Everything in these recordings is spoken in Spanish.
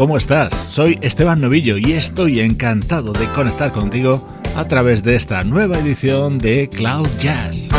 ¿Cómo estás? Soy Esteban Novillo y estoy encantado de conectar contigo a través de esta nueva edición de Cloud Jazz.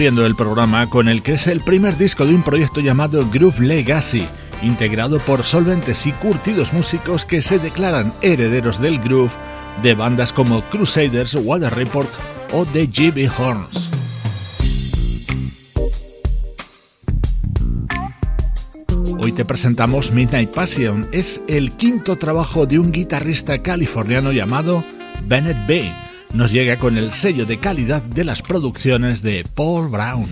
Abriendo el programa con el que es el primer disco de un proyecto llamado Groove Legacy, integrado por solventes y curtidos músicos que se declaran herederos del groove de bandas como Crusaders, Water Report o The GB Horns. Hoy te presentamos Midnight Passion, es el quinto trabajo de un guitarrista californiano llamado Bennett Bay. Nos llega con el sello de calidad de las producciones de Paul Brown.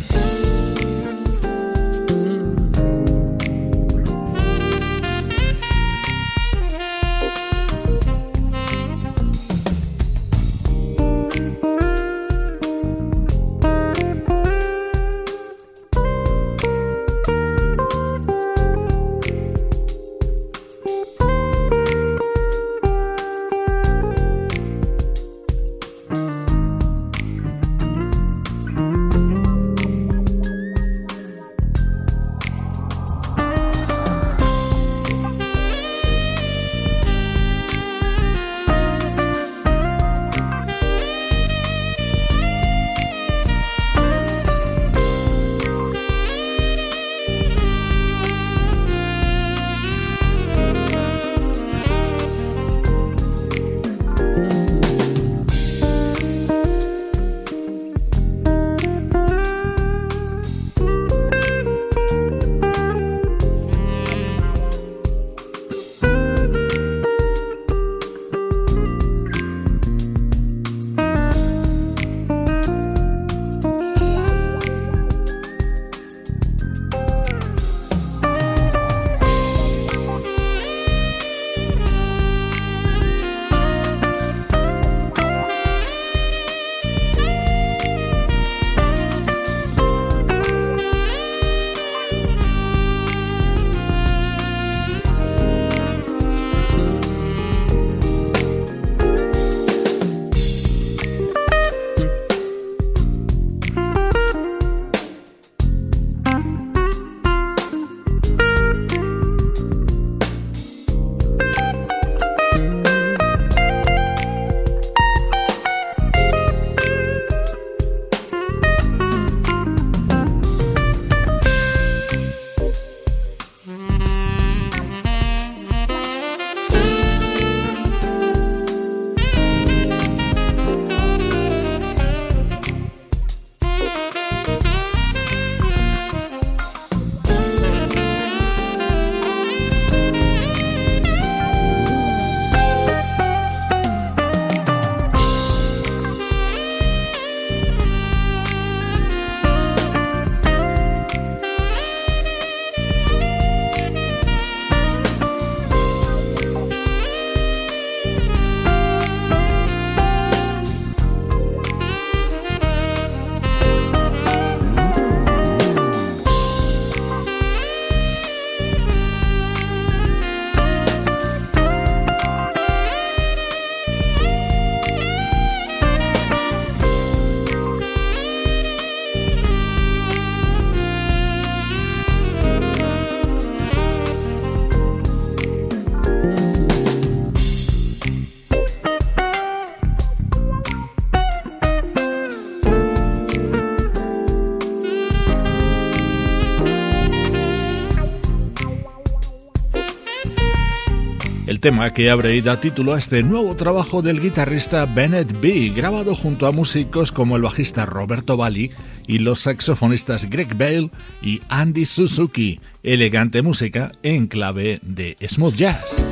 Tema que abre y da título a este nuevo trabajo del guitarrista Bennett B, grabado junto a músicos como el bajista Roberto Bali y los saxofonistas Greg Bale y Andy Suzuki. Elegante música en clave de smooth jazz.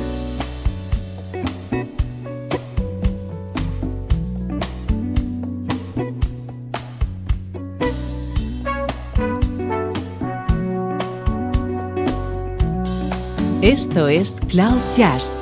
Esto es Cloud Jazz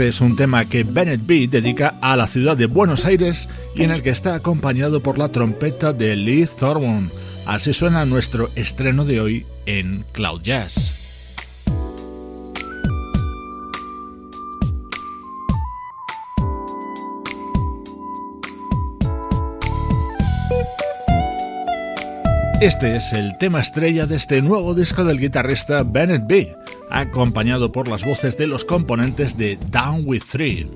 Este es un tema que Bennett B dedica a la ciudad de Buenos Aires y en el que está acompañado por la trompeta de Lee Thorburn. Así suena nuestro estreno de hoy en Cloud Jazz. Este es el tema estrella de este nuevo disco del guitarrista Bennett B, acompañado por las voces de los componentes de Down with Three.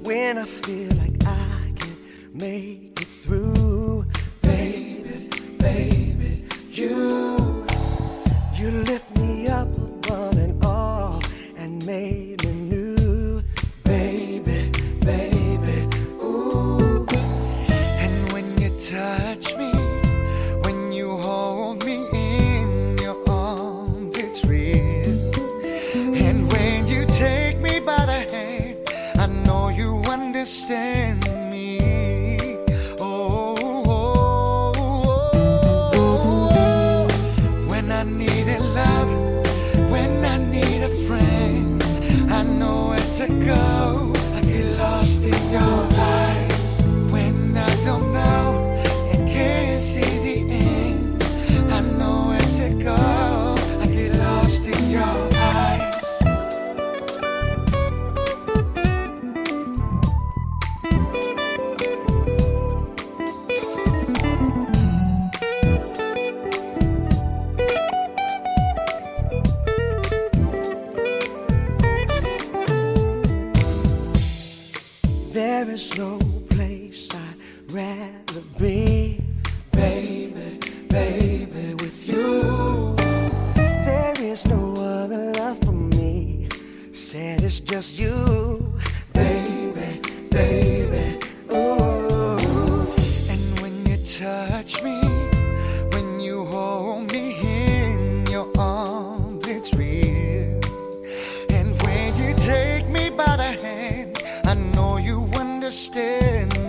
understand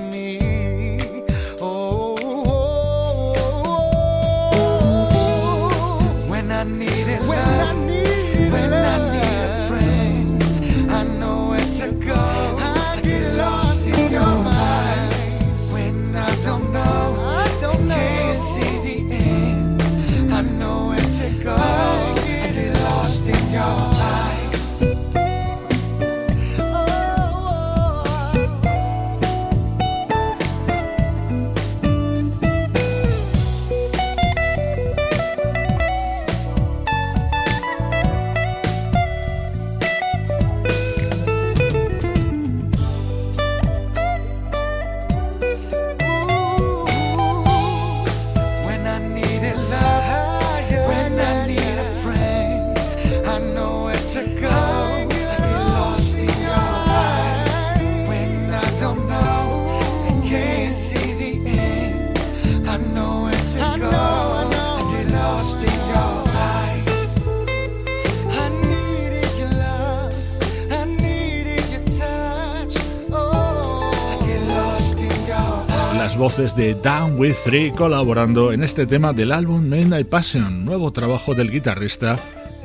de Down with Three colaborando en este tema del álbum Midnight Passion, nuevo trabajo del guitarrista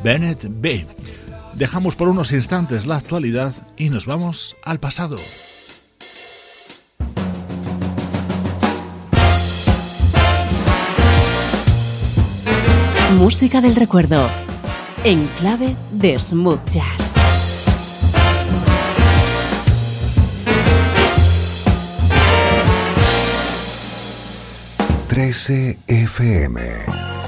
Bennett B. Dejamos por unos instantes la actualidad y nos vamos al pasado. Música del recuerdo, en clave de smooth jazz. 13 FM.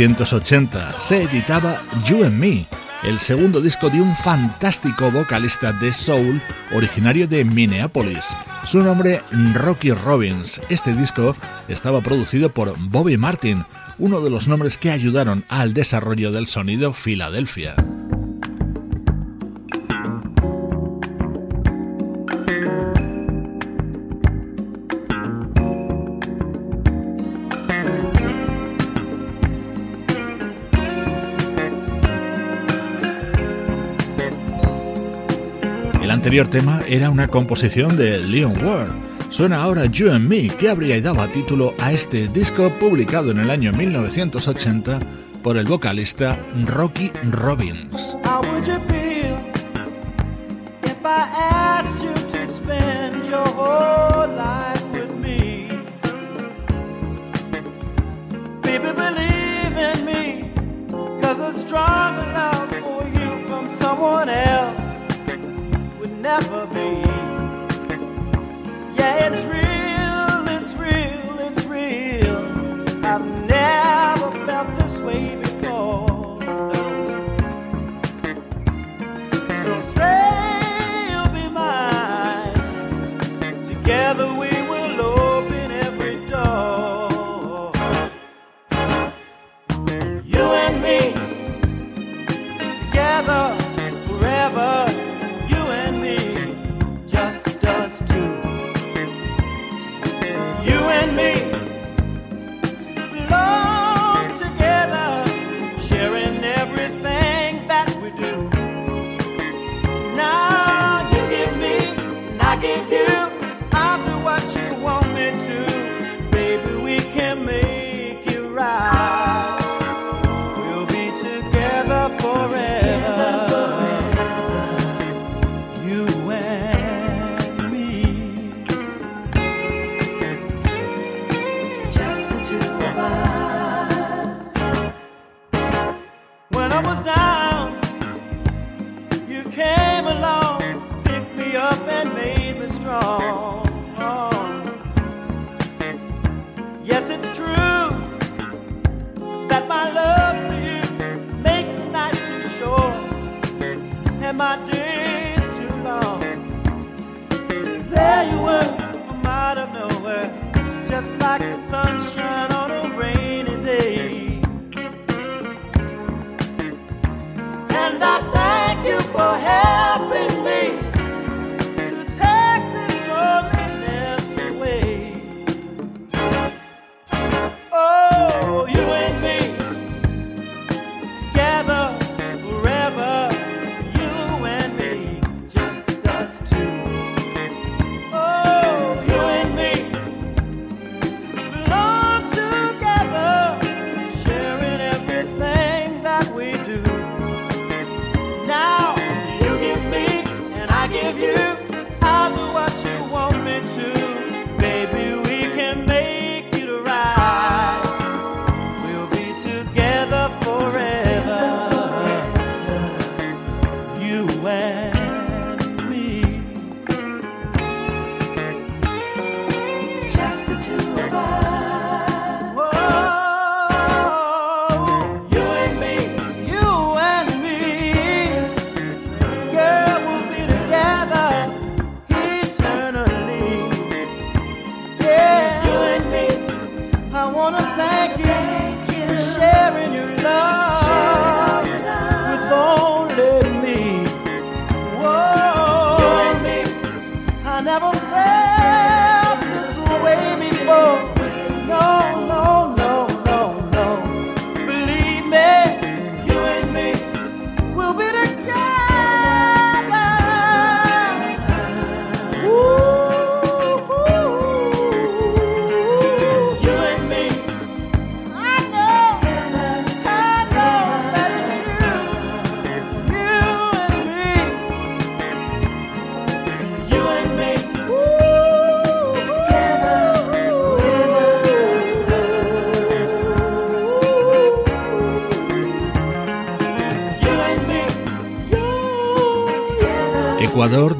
1980 se editaba You and Me, el segundo disco de un fantástico vocalista de soul originario de Minneapolis. Su nombre Rocky Robbins. Este disco estaba producido por Bobby Martin, uno de los nombres que ayudaron al desarrollo del sonido Filadelfia. anterior tema era una composición de Leon Ward. Suena ahora You and Me, que habría y daba título a este disco publicado en el año 1980 por el vocalista Rocky Robbins. Let's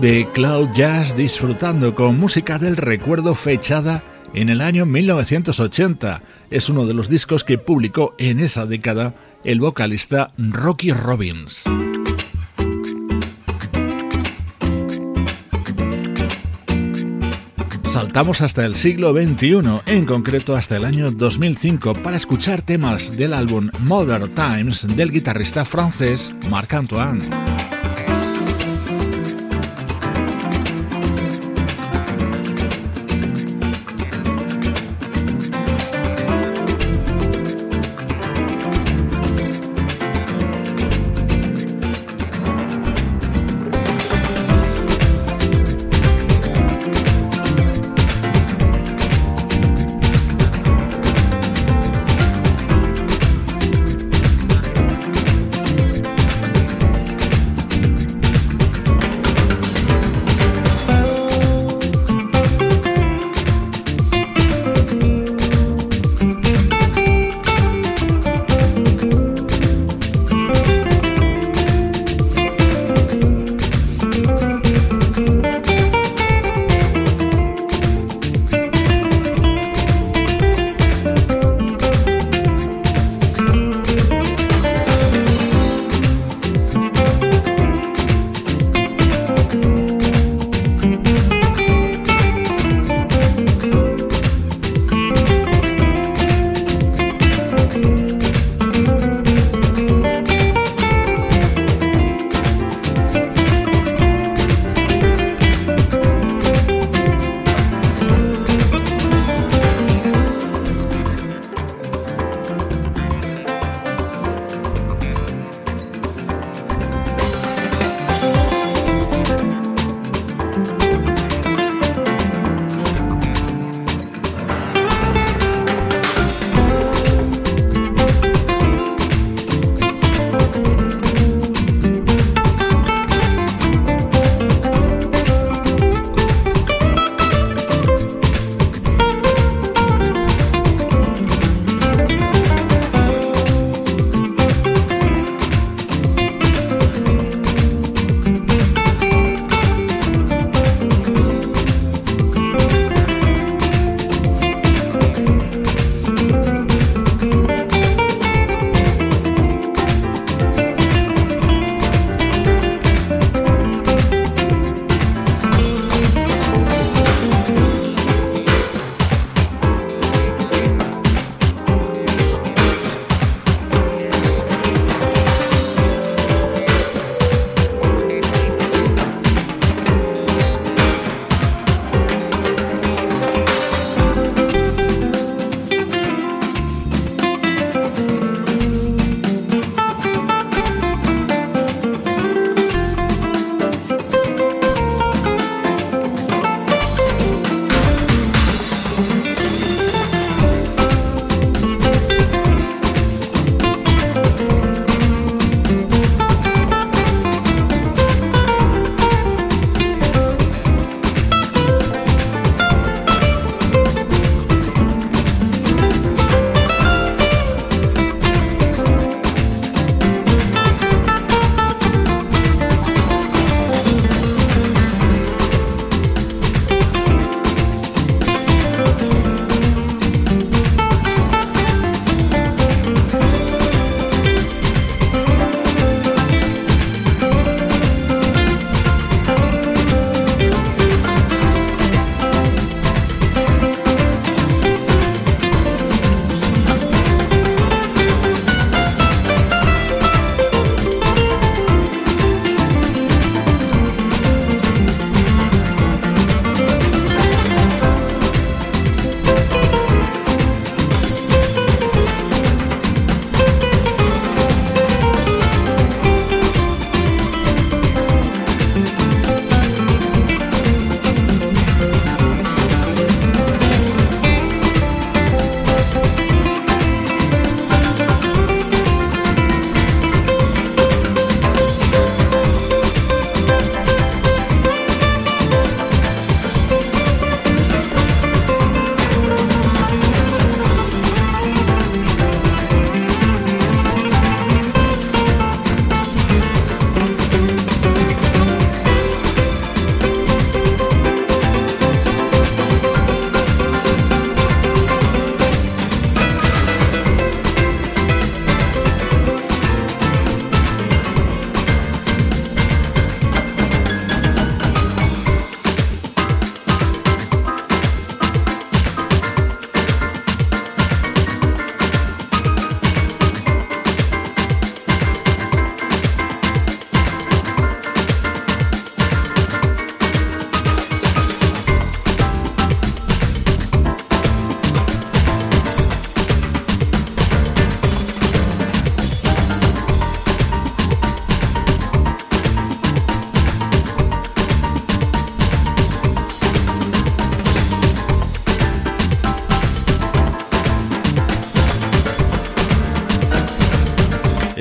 de Cloud Jazz disfrutando con música del recuerdo fechada en el año 1980. Es uno de los discos que publicó en esa década el vocalista Rocky Robbins. Saltamos hasta el siglo XXI, en concreto hasta el año 2005, para escuchar temas del álbum Modern Times del guitarrista francés Marc Antoine.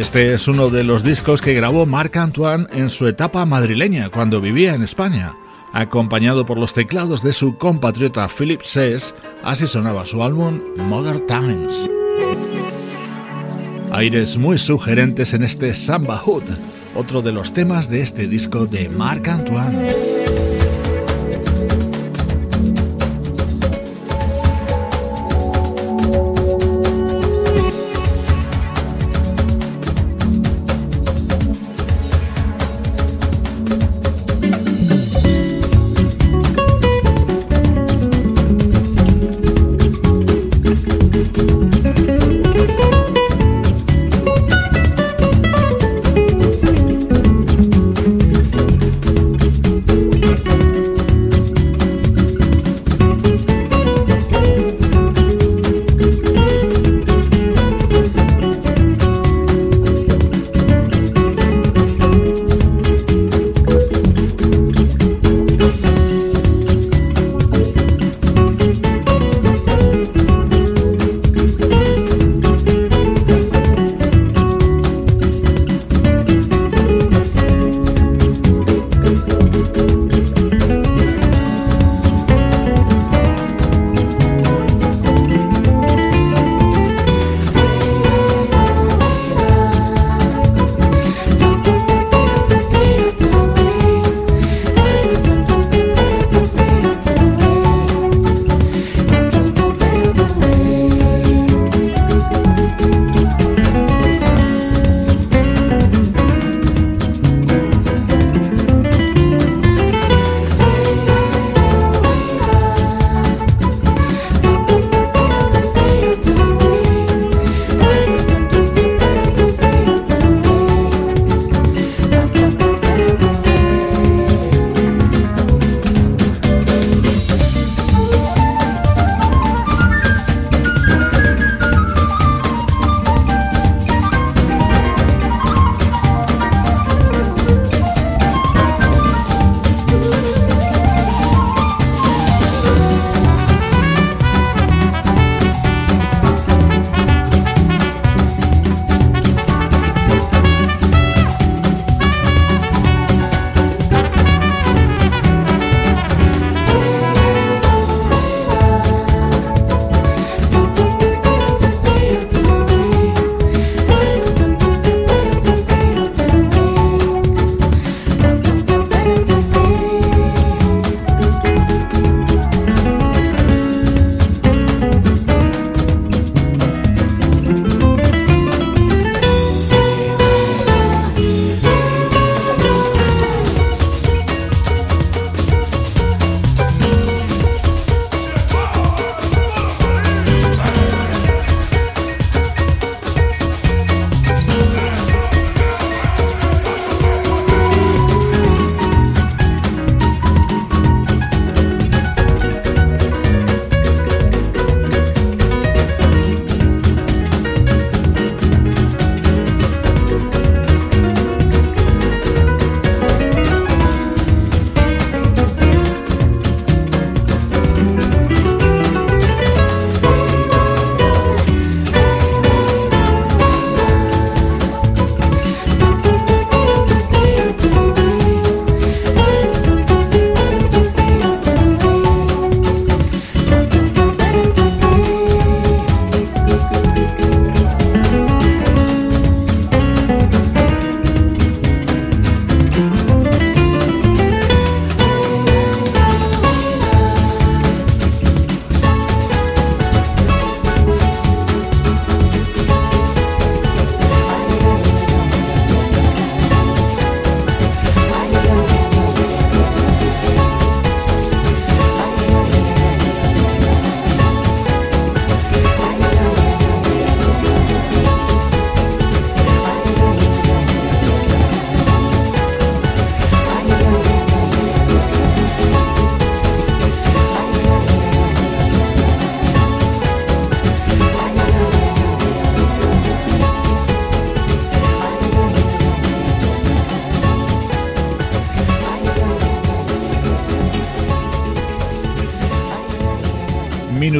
Este es uno de los discos que grabó Marc Antoine en su etapa madrileña, cuando vivía en España. Acompañado por los teclados de su compatriota Philip Sess, así sonaba su álbum Modern Times. Aires muy sugerentes en este Samba Hood, otro de los temas de este disco de Marc Antoine.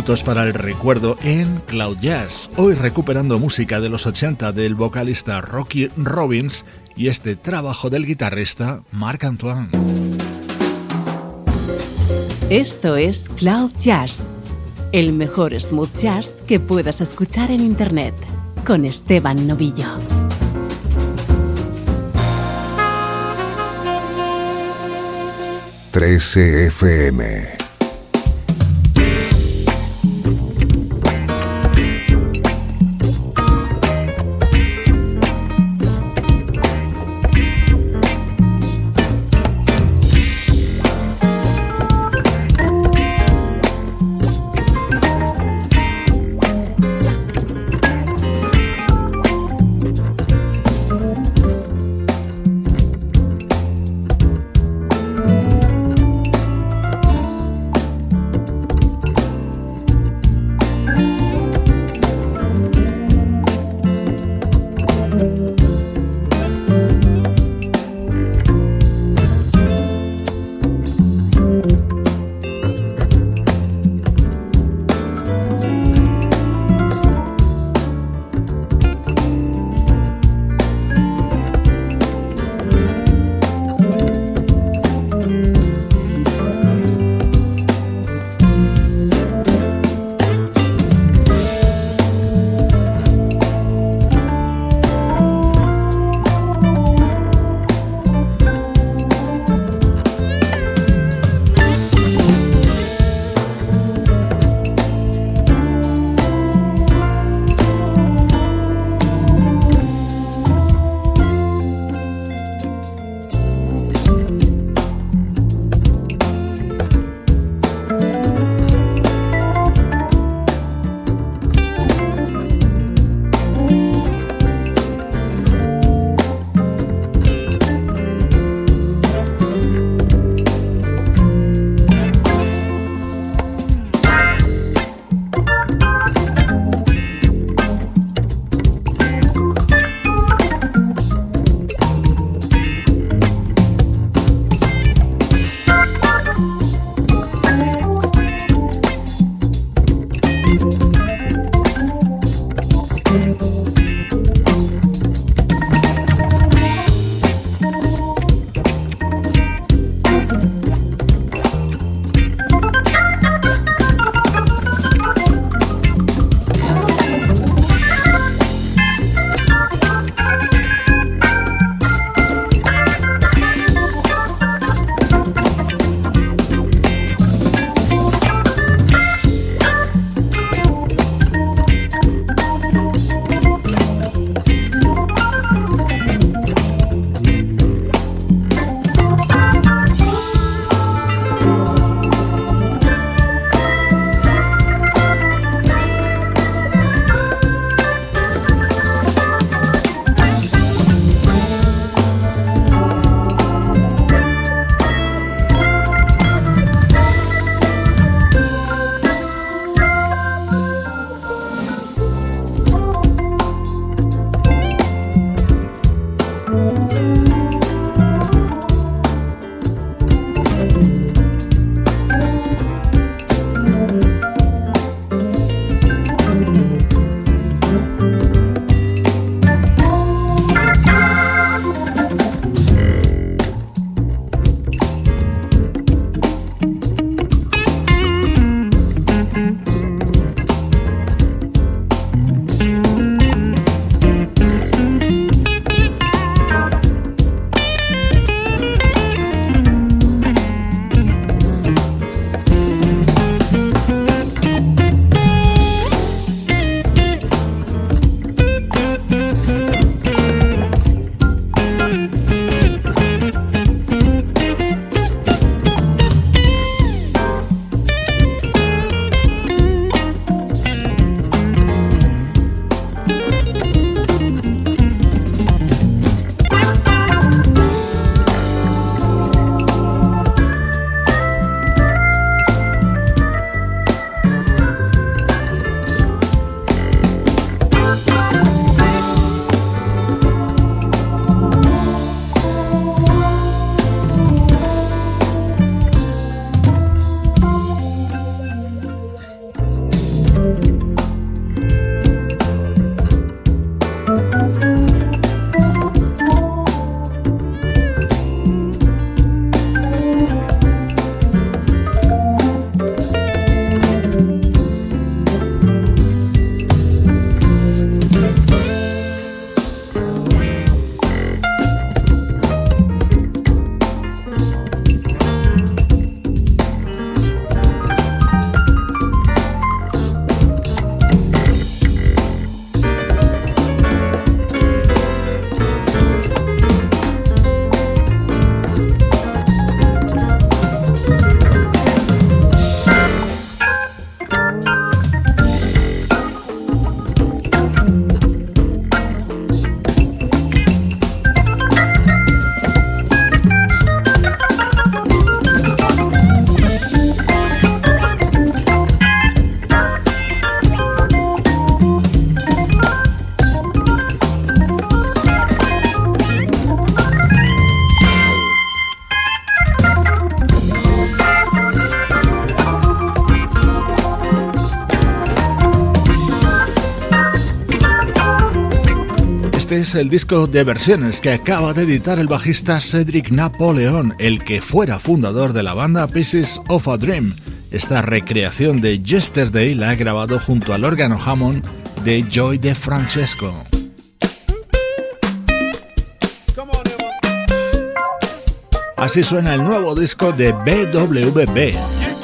Minutos para el recuerdo en Cloud Jazz. Hoy recuperando música de los 80 del vocalista Rocky Robbins y este trabajo del guitarrista Marc Antoine. Esto es Cloud Jazz, el mejor smooth jazz que puedas escuchar en Internet, con Esteban Novillo. 13 FM es el disco de versiones que acaba de editar el bajista Cedric Napoleon, el que fuera fundador de la banda Pieces of a Dream. Esta recreación de Yesterday la ha grabado junto al órgano Hammond de Joy de Francesco. Así suena el nuevo disco de BWB.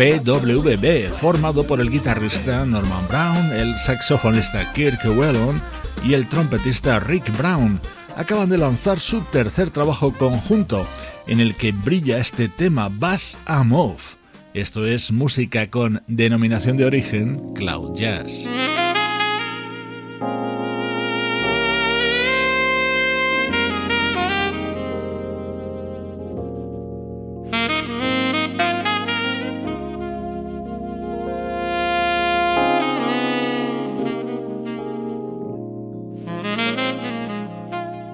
BWB, formado por el guitarrista Norman Brown, el saxofonista Kirk Whelan y el trompetista Rick Brown. Acaban de lanzar su tercer trabajo conjunto, en el que brilla este tema Bass Amove. Esto es música con denominación de origen Cloud Jazz.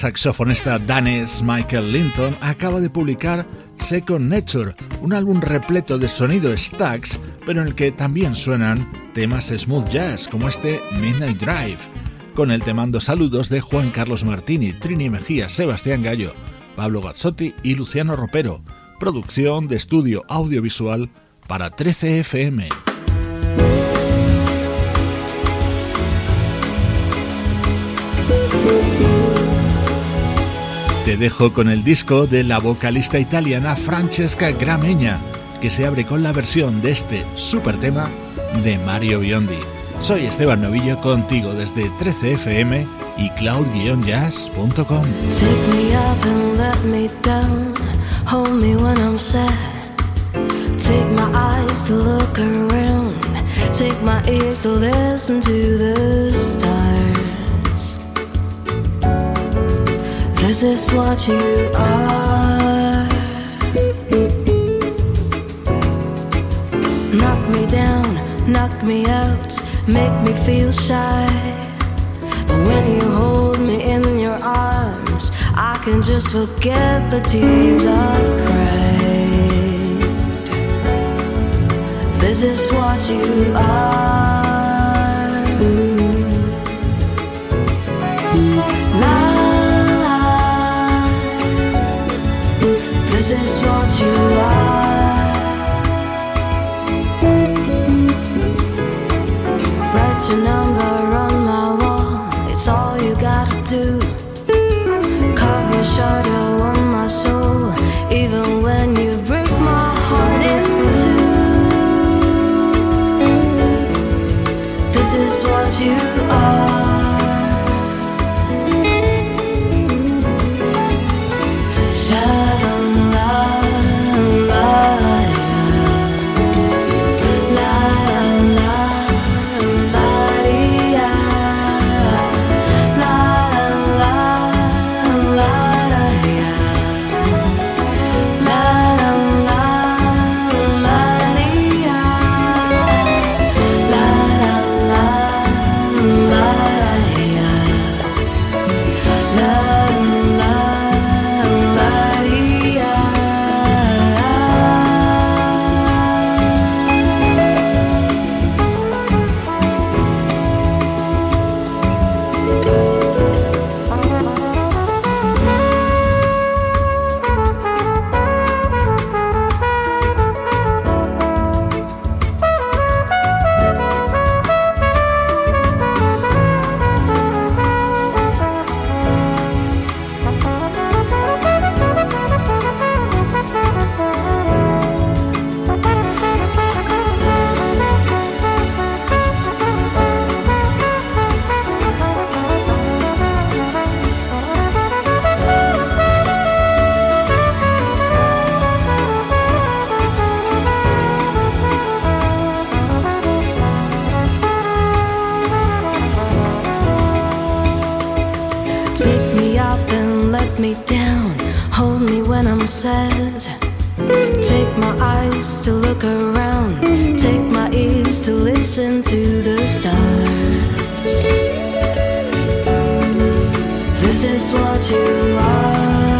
Saxofonista danés Michael Linton acaba de publicar Second Nature, un álbum repleto de sonido stacks, pero en el que también suenan temas smooth jazz como este Midnight Drive, con el te mando saludos de Juan Carlos Martini, Trini Mejía, Sebastián Gallo, Pablo Gazzotti y Luciano Ropero, producción de estudio audiovisual para 13 FM. Te dejo con el disco de la vocalista italiana Francesca Grameña, que se abre con la versión de este super tema de Mario Biondi. Soy Esteban Novillo contigo desde 13fm y cloud-jazz.com. Take me up and let me down, hold me when I'm sad. Take my eyes to look around, take my ears to listen to the stars. This is what you are. Knock me down, knock me out, make me feel shy. But when you hold me in your arms, I can just forget the tears I've cried. This is what you are. This is what you are. Write your number on my wall, it's all you gotta do. Carve your shadow me down, hold me when I'm sad. Take my eyes to look around, take my ears to listen to the stars. This is what you are.